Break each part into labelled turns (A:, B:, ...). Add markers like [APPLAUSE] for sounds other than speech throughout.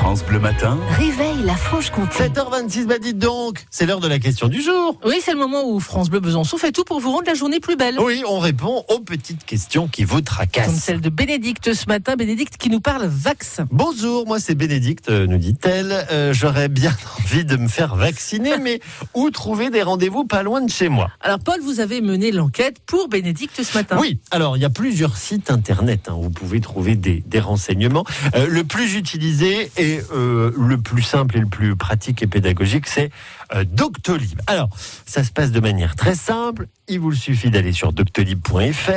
A: France Bleu Matin.
B: Réveille la Franche-Comté.
C: 7h26, bah dites donc, c'est l'heure de la question du jour.
D: Oui, c'est le moment où France Bleu Besançon fait tout pour vous rendre la journée plus belle.
C: Oui, on répond aux petites questions qui vous
D: Comme
C: tracassent.
D: celle de Bénédicte ce matin. Bénédicte qui nous parle vax.
C: Bonjour, moi c'est Bénédicte, euh, nous dit-elle. Euh, J'aurais bien [LAUGHS] envie de me faire vacciner, mais [LAUGHS] où trouver des rendez-vous pas loin de chez moi?
D: Alors, Paul, vous avez mené l'enquête pour Bénédicte ce matin.
C: Oui, alors il y a plusieurs sites internet hein, où vous pouvez trouver des, des renseignements. Euh, le plus utilisé et euh, le plus simple et le plus pratique et pédagogique, c'est euh, Doctolib. Alors, ça se passe de manière très simple. Il vous suffit d'aller sur doctolib.fr.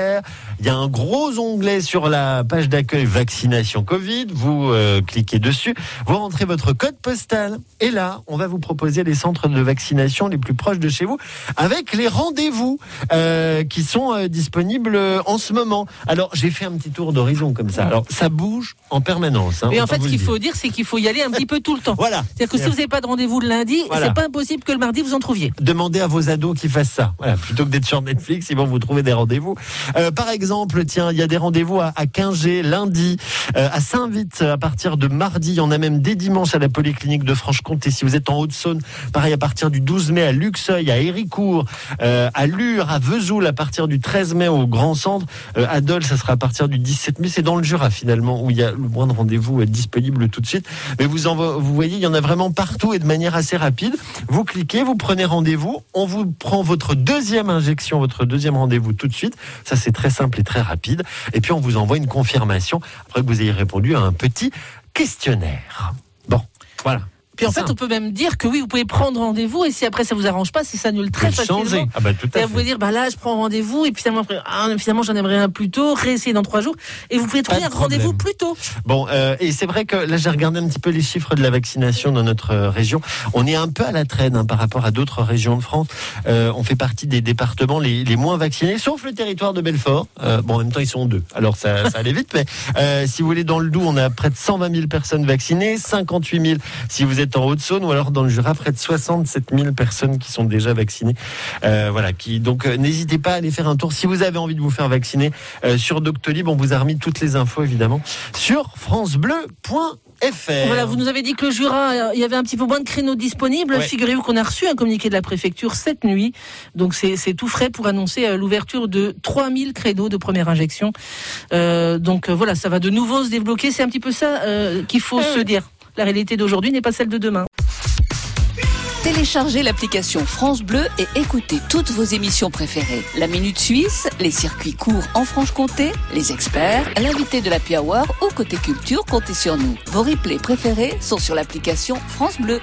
C: Il y a un gros onglet sur la page d'accueil vaccination Covid. Vous euh, cliquez dessus, vous rentrez votre code postal et là, on va vous proposer les centres de vaccination les plus proches de chez vous avec les rendez-vous euh, qui sont euh, disponibles en ce moment. Alors, j'ai fait un petit tour d'horizon comme ça. Alors, ça bouge en permanence. hein,
D: Mais en fait, ce qu'il faut dire, c'est qu'il faut y aller un petit peu tout le temps. [LAUGHS]
C: Voilà.
D: C'est-à-dire que si vous n'avez pas de rendez-vous le lundi,
C: Voilà.
D: c'est pas impossible que le mardi vous en trouviez.
C: Demandez à vos ados qu'ils fassent ça. Voilà, plutôt que d'être sur Netflix, ils vont vous trouver des rendez-vous. Euh, par exemple, tiens, il y a des rendez-vous à, à Quingé lundi, euh, à Saint-Vite à partir de mardi. Il y en a même dès dimanche à la polyclinique de Franche-Comté. Si vous êtes en Haute-Saône, pareil à partir du 12 mai à Luxeuil, à Héricourt, euh, à Lure, à Vesoul à partir du 13 mai au Grand Centre. À ça sera à partir du 17 mai. C'est dans le Jura finalement où il y a le moins de rendez-vous disponible tout de suite. Mais vous voyez, il y en a vraiment partout et de manière assez rapide. Vous cliquez, vous prenez rendez-vous, on vous prend votre deuxième injection, votre deuxième rendez-vous tout de suite. Ça, c'est très simple et très rapide. Et puis, on vous envoie une confirmation après que vous ayez répondu à un petit questionnaire. Bon, voilà.
D: Puis en fait,
C: ça.
D: on peut même dire que oui, vous pouvez prendre rendez-vous et si après ça vous arrange pas, ça s'annule très facilement.
C: changez. Ah bah tout à
D: Et
C: fait.
D: vous pouvez dire, bah là, je prends rendez-vous, et puis finalement, ah, finalement j'en aimerais un plus tôt, réessayer dans trois jours, et vous pouvez trouver un rendez-vous plus tôt.
C: Bon, euh, et c'est vrai que là, j'ai regardé un petit peu les chiffres de la vaccination dans notre euh, région. On est un peu à la traîne hein, par rapport à d'autres régions de France. Euh, on fait partie des départements les, les moins vaccinés, sauf le territoire de Belfort. Euh, bon, en même temps, ils sont deux, alors ça, ça allait vite. Mais si vous voulez, dans le Doubs, on a près de 120 000 personnes vaccinées, 58 000 si vous êtes en Haute-Saône, ou alors dans le Jura, près de 67 000 personnes qui sont déjà vaccinées. Euh, voilà, qui donc euh, n'hésitez pas à aller faire un tour si vous avez envie de vous faire vacciner euh, sur Doctolib. On vous a remis toutes les infos évidemment sur francebleu.fr.
D: Voilà, vous nous avez dit que le Jura, euh, il y avait un petit peu moins de créneaux disponibles.
C: Ouais.
D: Figurez-vous qu'on a reçu un communiqué de la préfecture cette nuit. Donc c'est tout frais pour annoncer l'ouverture de 3000 créneaux de première injection. Euh, donc voilà, ça va de nouveau se débloquer. C'est un petit peu ça euh, qu'il faut se dire. La réalité d'aujourd'hui n'est pas celle de demain.
B: Téléchargez l'application France Bleu et écoutez toutes vos émissions préférées. La Minute Suisse, les circuits courts en Franche-Comté, les experts, l'invité de la Hour ou côté culture, comptez sur nous. Vos replays préférés sont sur l'application France Bleu.